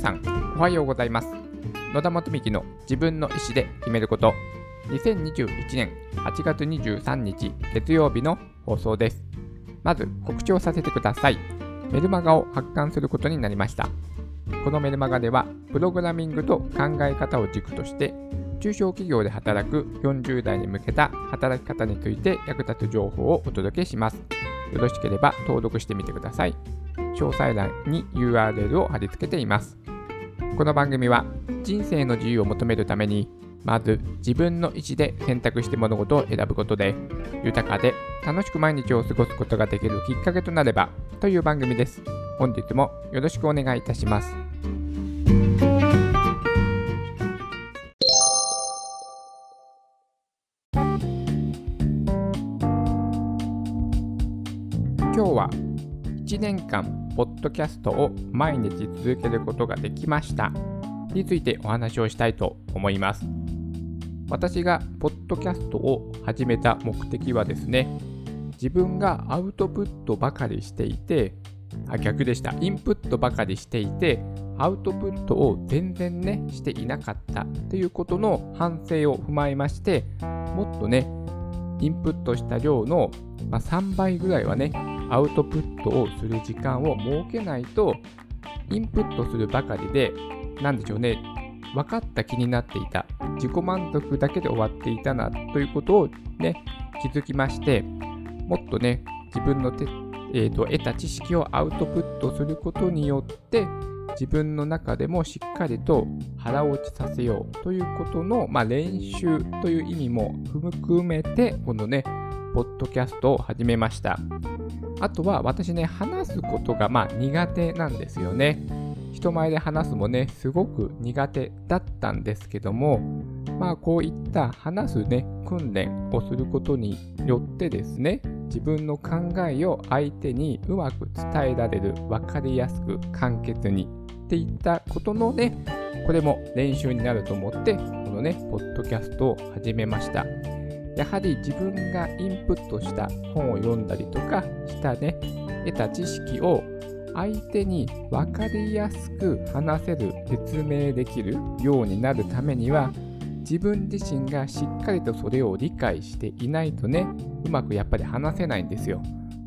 さん、おはようございます。野田元幹の自分の意思で決めること、2021年8月23日月曜日の放送です。まず告知をさせてください。メルマガを発刊することになりました。このメルマガでは、プログラミングと考え方を軸として、中小企業で働く40代に向けた働き方について役立つ情報をお届けします。よろしければ登録してみてください。詳細欄に URL を貼り付けています。この番組は人生の自由を求めるためにまず自分の意思で選択して物事を選ぶことで豊かで楽しく毎日を過ごすことができるきっかけとなればという番組です。本日もよろしくお願いいたします。今日は1年間ポッドキャストを毎日続けることができましたについてお話をしたいと思います。私がポッドキャストを始めた目的はですね、自分がアウトプットばかりしていて、あ逆でした、インプットばかりしていて、アウトプットを全然ね、していなかったということの反省を踏まえまして、もっとね、インプットした量の、ま、3倍ぐらいはね、アウトプットをする時間を設けないと、インプットするばかりで、なんでしょうね、分かった気になっていた、自己満足だけで終わっていたなということをね、気づきまして、もっとね、自分の手、えーと、得た知識をアウトプットすることによって、自分の中でもしっかりと腹落ちさせようということの、まあ、練習という意味も含めて、このね、ポッドキャストを始めました。あとは私ね、話すことがまあ苦手なんですよね。人前で話すもね、すごく苦手だったんですけども、まあこういった話すね、訓練をすることによってですね、自分の考えを相手にうまく伝えられる、分かりやすく簡潔にっていったことのね、これも練習になると思って、このね、ポッドキャストを始めました。やはり自分がインプットした本を読んだりとかしたね、得た知識を相手に分かりやすく話せる、説明できるようになるためには、自分自身がしっかりとそれを理解していないとね、うまくやっぱり話せないんですよ。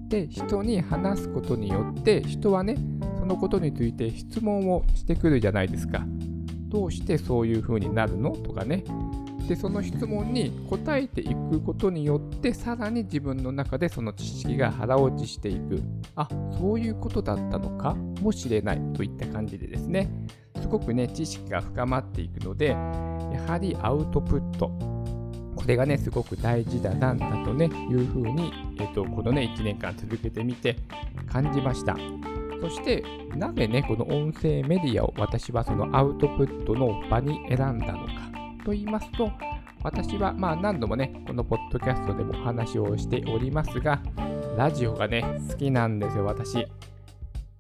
で、人に話すことによって、人はね、そのことについて質問をしてくるじゃないですか。どうしてそういう風になるの？とかね。でその質問に答えていくことによってさらに自分の中でその知識が腹落ちしていく。あそういうことだったのか？もしれないといった感じでですね。すごくね知識が深まっていくのでやはりアウトプット。これがねすごく大事だなんだとねいうふうに、えーと、このね1年間続けてみて感じました。そしてなぜねこの音声メディアを私はそのアウトプットの場に選んだのか。と言いますと、私はまあ何度もね、このポッドキャストでもお話をしておりますが、ラジオがね、好きなんですよ、私。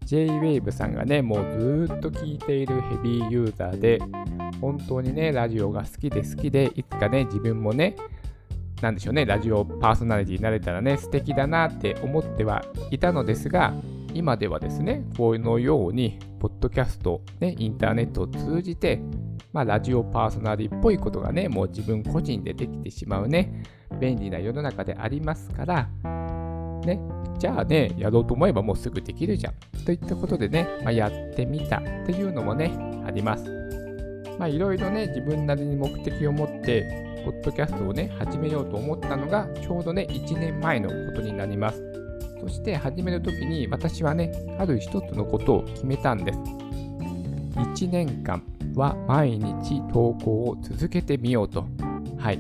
J-Wave さんがね、もうずっと聴いているヘビーユーザーで、本当にね、ラジオが好きで好きで、いつかね、自分もね、なんでしょうね、ラジオパーソナリティになれたらね、素敵だなって思ってはいたのですが、今ではですね、このように、ポッドキャスト、ね、インターネットを通じて、まあ、ラジオパーソナリティっぽいことがね、もう自分個人でできてしまうね、便利な世の中でありますから、ね、じゃあね、やろうと思えばもうすぐできるじゃん。といったことでね、まあ、やってみたっていうのもね、あります。まあ、いろいろね、自分なりに目的を持って、ポッドキャストをね、始めようと思ったのが、ちょうどね、1年前のことになります。そして始めるときに私はね、ある一つのことを決めたんです。1年間は毎日投稿を続けてみようと。はい。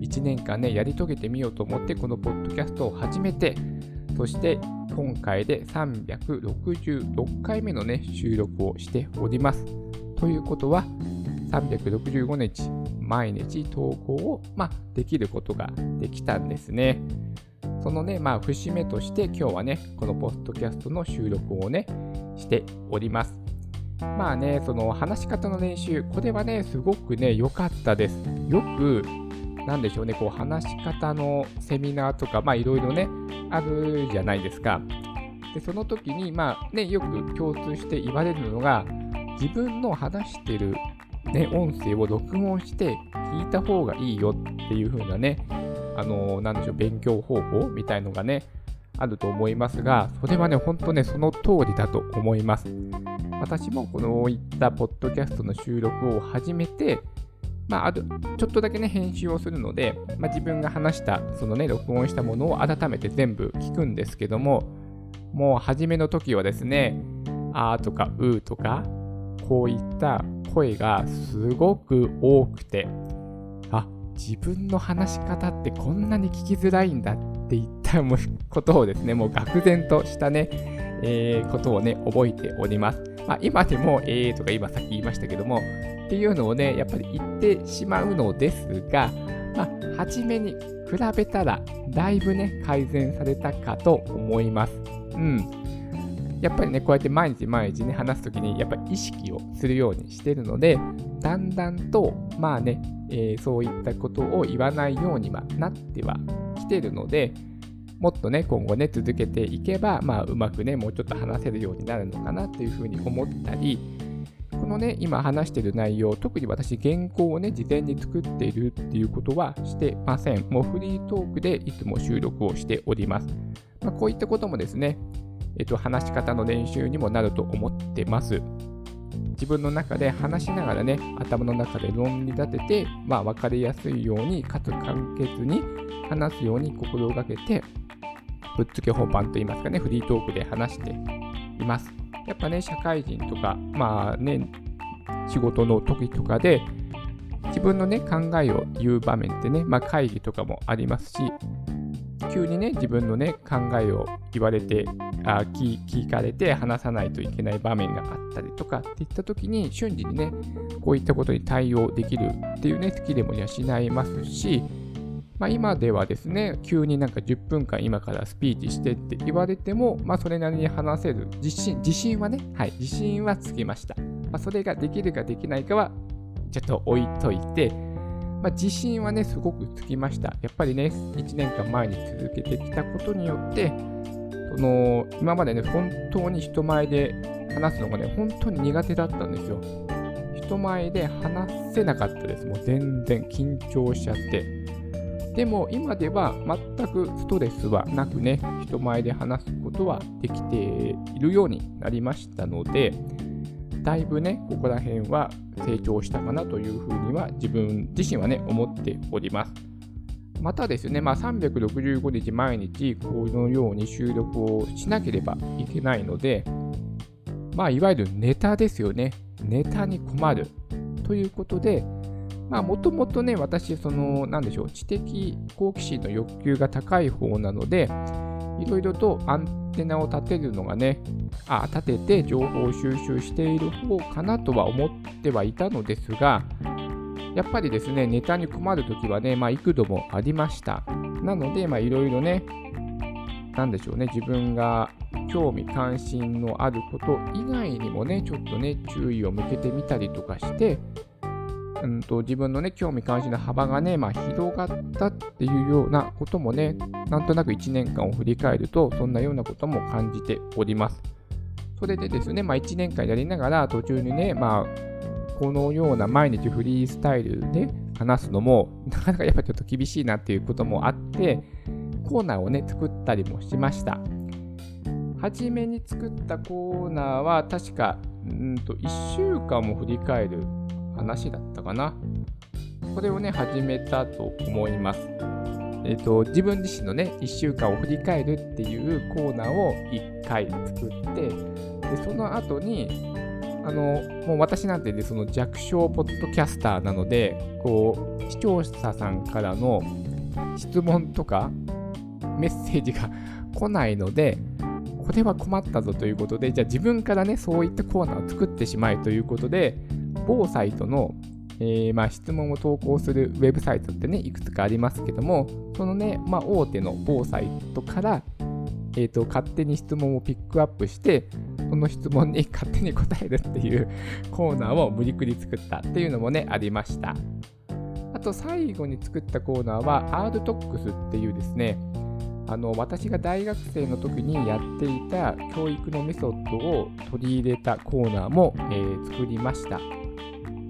1年間ね、やり遂げてみようと思ってこのポッドキャストを始めて、そして今回で366回目のね、収録をしております。ということは、365日毎日投稿を、まあ、できることができたんですね。そのね、まあ、節目として今日はね、このポッドキャストの収録をね、しております。まあね、その話し方の練習、これはね、すごくね、良かったです。よく、なんでしょうね、こう話し方のセミナーとか、まあいろいろね、あるじゃないですか。で、その時に、まあね、よく共通して言われるのが、自分の話してる、ね、音声を録音して聞いた方がいいよっていう風なね、あのー、なんでしょう、勉強方法みたいのがね、あると思いますが、それはね、ほんとね、その通りだと思います。私もこのいったポッドキャストの収録を始めて、まあ、あるちょっとだけね、編集をするので、まあ、自分が話した、そのね、録音したものを改めて全部聞くんですけども、もう初めの時はですね、あーとかうーとか、こういった声がすごく多くて、あ、自分の話し方ってこんなに聞きづらいんだっていったことをですね、もう愕然としたね、えー、ことをね、覚えております。まあ、今でも、えーとか今さっき言いましたけども、っていうのをね、やっぱり言ってしまうのですが、まあ、初めに比べたら、だいぶね、改善されたかと思います。うん。やっぱりね、こうやって毎日毎日ね、話すときに、やっぱり意識をするようにしてるので、だんだんと、まあね、えー、そういったことを言わないようにはなってはきてるので、もっとね、今後ね、続けていけば、まあ、うまくね、もうちょっと話せるようになるのかなっていうふうに思ったり、このね、今話している内容、特に私、原稿をね、事前に作っているっていうことはしてません。もうフリートークでいつも収録をしております。まあ、こういったこともですね、えっと、話し方の練習にもなると思ってます。自分の中で話しながらね、頭の中で論理立てて、まあ、分かりやすいように、かつ簡潔に話すように心がけて、ぶっつけ本番といいますかね、フリートークで話しています。やっぱね、社会人とか、まあね、仕事の時とかで、自分のね、考えを言う場面ってね、まあ会議とかもありますし、急にね、自分のね、考えを言われて、あ聞聞かれて話さないといけない場面があったりとかっていった時に、瞬時にね、こういったことに対応できるっていうね、スキルも養いますし、まあ、今ではですね、急になんか10分間今からスピーチしてって言われても、まあ、それなりに話せる自信、自信はね、はい、自信はつきました。まあ、それができるかできないかは、ちょっと置いといて、まあ、自信はね、すごくつきました。やっぱりね、1年間前に続けてきたことによって、その今までね、本当に人前で話すのがね、本当に苦手だったんですよ。人前で話せなかったです。もう全然緊張しちゃって。でも今では全くストレスはなくね、人前で話すことはできているようになりましたので、だいぶね、ここら辺は成長したかなというふうには自分自身はね、思っております。またですね、まあ、365日毎日このように収録をしなければいけないので、まあ、いわゆるネタですよね。ネタに困る。ということで、まあ、もともとね、私、その、なんでしょう、知的好奇心の欲求が高い方なので、いろいろとアンテナを立てるのがね、あ立てて情報を収集している方かなとは思ってはいたのですが、やっぱりですね、ネタに困るときはね、まあ、幾度もありました。なので、まあ、いろいろね、なんでしょうね、自分が興味関心のあること以外にもね、ちょっとね、注意を向けてみたりとかして、うんと、自分のね、興味関心の幅がね、まあ、広がったっていうようなこともね、なんとなく1年間を振り返ると、そんなようなことも感じております。それでですね、まあ、1年間やりながら、途中にね、まあ、このような毎日フリースタイルで話すのも、なかなかやっぱちょっと厳しいなっていうこともあって、コーナーをね、作ったりもしました。初めに作ったコーナーは、確か、うんと1週間も振り返る話だったかな。これをね、始めたと思います。えっ、ー、と、自分自身のね、1週間を振り返るっていうコーナーを1回作って、で、その後に、あの、もう私なんてね、その弱小ポッドキャスターなので、こう、視聴者さんからの質問とかメッセージが 来ないので、これは困ったぞということで、じゃあ自分からね、そういったコーナーを作ってしまえということで、某サイトの、えー、まあ、質問を投稿するウェブサイトってね、いくつかありますけども、そのね、まあ、大手の某サイトから、えーと、勝手に質問をピックアップして、その質問に 勝手に答えるっていう コーナーを無理くり作ったっていうのもね、ありました。あと最後に作ったコーナーは RTOX っていうですね、あの私が大学生の時にやっていた教育のメソッドを取り入れたコーナーも、えー、作りました。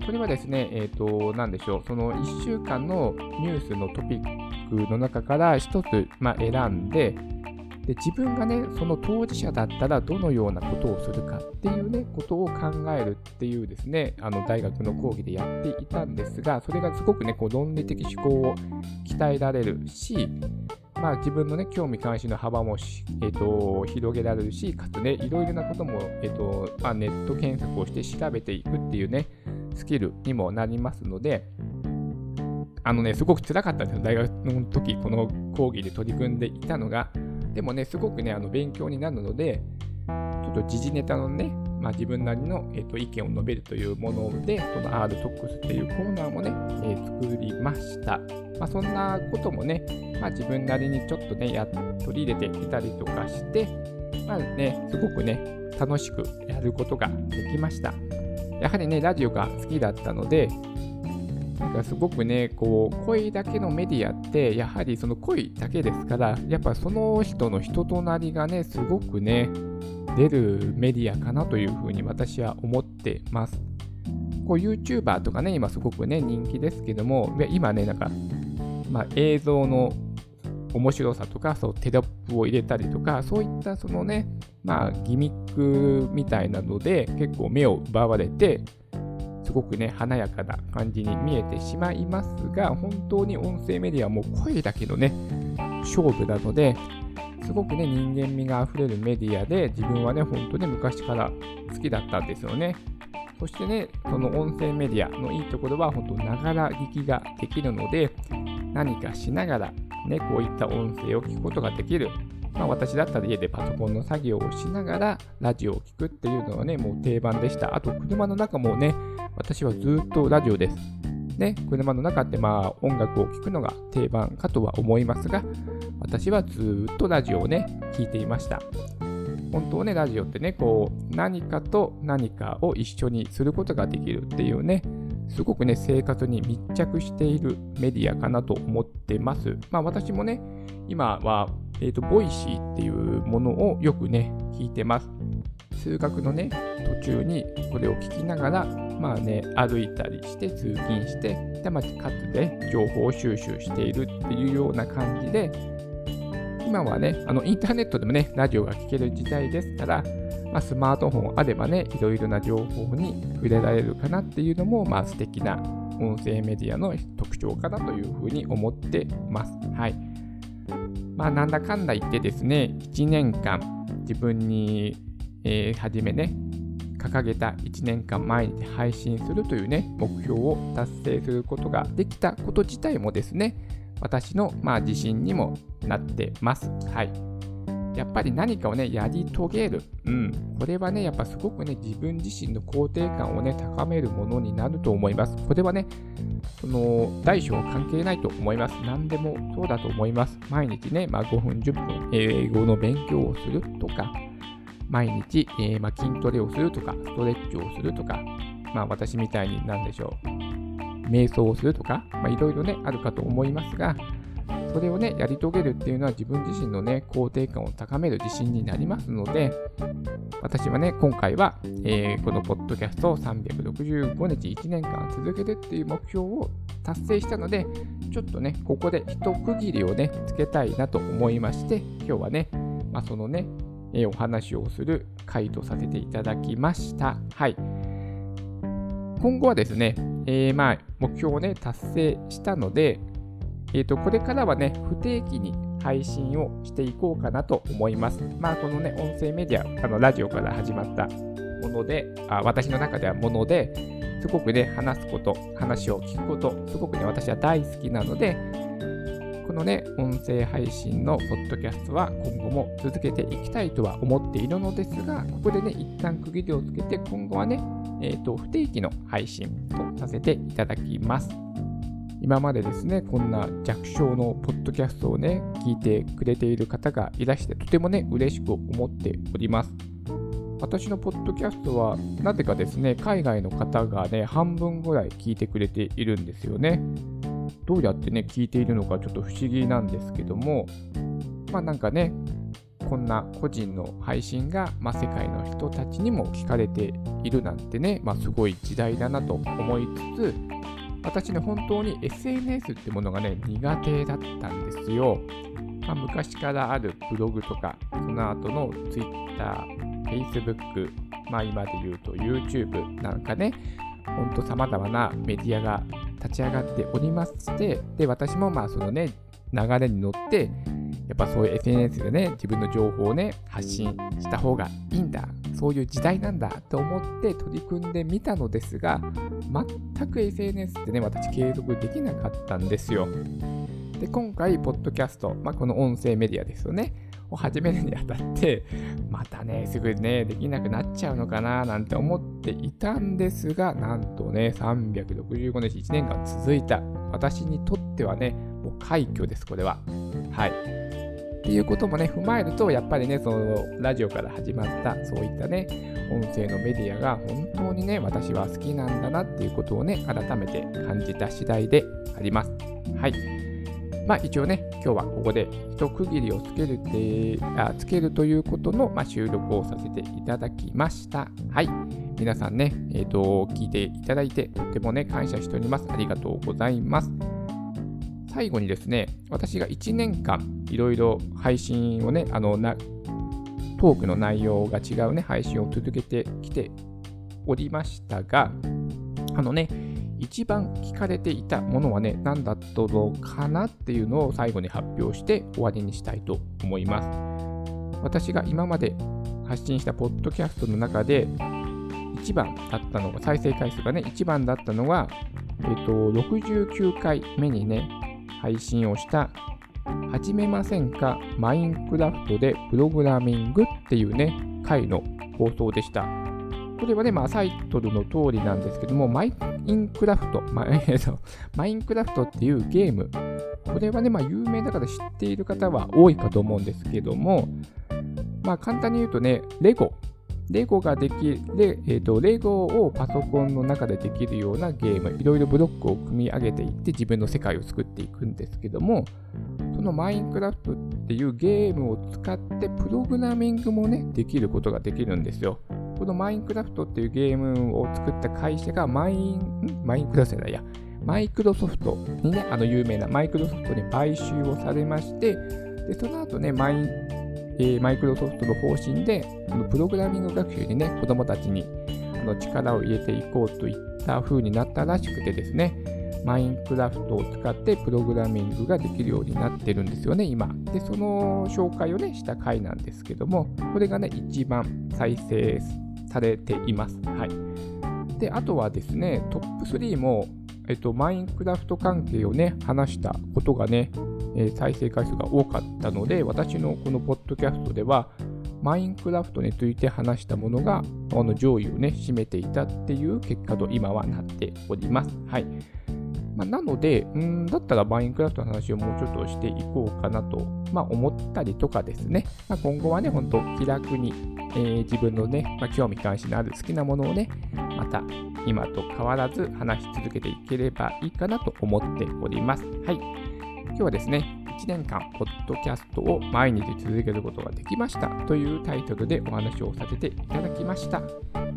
これはですね、えっ、ー、と、なんでしょう、その1週間のニュースのトピックの中から1つ、まあ、選んでで、自分がね、その当事者だったらどのようなことをするかっていうね、ことを考えるっていうですね、あの大学の講義でやっていたんですが、それがすごくね、こう論理的思考を鍛えられるし、まあ、自分の、ね、興味関心の幅も、えーと、広げられるし、かつね、いろいろなことも、えーとまあ、ネット検索をして調べていくっていうね、スキルにもなりますので、あのね、すごく辛かったんですよ。大学の時、この講義で取り組んでいたのが。でもね、すごくね、あの勉強になるので、ちょっと時事ネタのね、まあ、自分なりの、えーと、意見を述べるというもので、この RTOX っていうコーナーもね、えー、作りました。まあ、そんなこともね、まあ、自分なりにちょっとね、や取り入れてみたりとかして、まあね、すごくね、楽しくやることができました。やはりね、ラジオが好きだったので、なんかすごくね、こう、声だけのメディアって、やはりその声だけですから、やっぱその人の人となりがね、すごくね、出るメディアかなというふうに私は思ってます。こう YouTuber とかね、今すごくね、人気ですけども、今ね、なんか、まあ、映像の面白さとか、そうテロップを入れたりとか、そういったそのね、まあ、ギミックみたいなので、結構目を奪われて、すごくね、華やかな感じに見えてしまいますが、本当に音声メディアはもう声だけのね、勝負なので、すごくね、人間味があふれるメディアで、自分はね、本当に昔から好きだったんですよね。そしてね、その音声メディアのいいところは、本当、ながら聞きができるので、何かしながら、ね、こういった音声を聞くことができる。まあ、私だったら家でパソコンの作業をしながらラジオを聴くっていうのはね、もう定番でした。あと、車の中もね、私はずっとラジオです。ね、車の中ってまあ音楽を聴くのが定番かとは思いますが、私はずっとラジオをね、聴いていました。本当ね、ラジオってね、こう、何かと何かを一緒にすることができるっていうね、すごくね、生活に密着しているメディアかなと思ってます。まあ私もね、今は、えっ、ー、と、 Voicy っていうものをよくね、聞いてます。通学のね、途中にこれを聞きながら、まあね、歩いたりして通勤して、で、まあ、かつで情報収集しているっていうような感じで、今はね、あのインターネットでもね、ラジオが聴ける時代ですから、まあ、スマートフォンあればね、いろいろな情報に触れられるかなっていうのも、まあ、素敵な音声メディアの特徴かなというふうに思ってます。はい。まあ、なんだかんだ言ってですね、1年間自分に、えー、初めね、掲げた1年間毎日配信するというね、目標を達成することができたこと自体もですね、私の、まあ、自信にもなってます。はい。やっぱり何かをね、やり遂げる。うん。これはね、やっぱすごくね、自分自身の肯定感をね、高めるものになると思います。これはね、その、大小関係ないと思います。何でもそうだと思います。毎日ね、まあ、5分、10分、英語の勉強をするとか、毎日、えー、まあ、筋トレをするとか、ストレッチをするとか、まあ、私みたいに何でしょう、瞑想をするとか、まあ、いろいろね、あるかと思いますが、それをね、やり遂げるっていうのは自分自身のね、肯定感を高める自信になりますので、私はね、今回は、えー、このポッドキャストを365日1年間続けるっていう目標を達成したので、ちょっとね、ここで一区切りをね、つけたいなと思いまして、今日はね、まあ、そのね、えー、お話をする回とさせていただきました。はい。今後はですね、えー、まあ、目標をね、達成したので、えーと、これからはね、不定期に配信をしていこうかなと思います。まあ、このね、音声メディア、あのラジオから始まったもので、あ私の中ではもので、すごくね、話すこと、話を聞くこと、すごくね、私は大好きなので、このね、音声配信のポッドキャストは今後も続けていきたいとは思っているのですが、ここでね、一旦区切りをつけて、今後はね、えーと不定期の配信とさせていただきます。今までですね、こんな弱小のポッドキャストをね、聞いてくれている方がいらして、とてもね、嬉しく思っております。私のポッドキャストは、なぜかですね、海外の方がね、半分ぐらい聞いてくれているんですよね。どうやってね、聞いているのかちょっと不思議なんですけども、まあなんかね、こんな個人の配信が、まあ、世界の人たちにも聞かれているなんてね、まあ、すごい時代だなと思いつつ、私ね、本当に SNS ってものがね、苦手だったんですよ。まあ、昔からあるブログとか、その後の Twitter、Facebook、まあ今で言うと YouTube なんかね、ほんと様々なメディアが立ち上がっておりまして、で、私もまあそのね、流れに乗って、やっぱそういう SNS でね、自分の情報をね、発信した方がいいんだ、そういう時代なんだと思って取り組んでみたのですが、全く SNS ってね、私継続できなかったんですよ。で、今回、ポッドキャスト、まあ、この音声メディアですよね、を始めるにあたって、またね、すぐね、できなくなっちゃうのかななんて思っていたんですが、なんとね、365日1年間続いた。私にとってはね、もう快挙です、これは。はい。っていうこともね、踏まえると、やっぱりね、そのラジオから始まった、そういったね、音声のメディアが本当にね、私は好きなんだなっていうことをね、改めて感じた次第であります。はい。まあ一応ね、今日はここで一区切りをつけるてあつけるということの、まあ、収録をさせていただきました。はい。皆さんね、えっ、ー、と、聞いていただいて、とてもね、感謝しております。ありがとうございます。最後にですね、私が1年間いろいろ配信をね、あのなトークの内容が違うね、配信を続けてきておりましたが、あのね、一番聞かれていたものはね、何だったのかなっていうのを最後に発表して終わりにしたいと思います。私が今まで発信したポッドキャストの中で、1番だったのが、再生回数がね、1番だったのは、えっ、と、69回目にね、配信をした始めませんか？マインクラフトでプログラミングっていうね、回の放送でした。これはね、まあ、タイトルの通りなんですけども、マインクラフト、まマインクラフトっていうゲーム、これはね、まあ、有名だから知っている方は多いかと思うんですけども、まあ、簡単に言うとね、レゴ。レゴができる、えーと、レゴをパソコンの中でできるようなゲーム、いろいろブロックを組み上げていって自分の世界を作っていくんですけども、そのマインクラフトっていうゲームを使ってプログラミングもね、できることができるんですよ。このマインクラフトっていうゲームを作った会社がマイン、マインクラフトじゃないや、マイクロソフトにね、あの有名なマイクロソフトに買収をされまして、でその後ね、マインえマイクロソフトの方針で、このプログラミング学習にね、子供たちにあの力を入れていこうといった風になったらしくてですね、マインクラフトを使ってプログラミングができるようになってるんですよね、今。で、その紹介をね、した回なんですけども、これがね、一番再生されています。はい。で、あとはですね、トップ3も、えっと、マインクラフト関係をね、話したことがね、え再生回数が多かったので、私のこのポッドキャストでは、マインクラフトについて話したものが、あの上位をね、占めていたっていう結果と今はなっております。はい。まあ、なので、んだったらマインクラフトの話をもうちょっとしていこうかなと、まあ、思ったりとかですね、まあ、今後はね、本当気楽に、えー、自分のね、まあ、興味関心のある好きなものをね、また今と変わらず話し続けていければいいかなと思っております。はい。今日はですね、1年間、ポッドキャストを毎日続けることができましたというタイトルでお話をさせていただきました。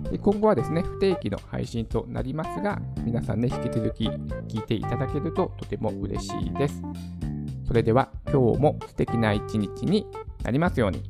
で今後はですね、不定期の配信となりますが、皆さんね、引き続き聞いていただけるととても嬉しいです。それでは、今日も素敵な一日になりますように。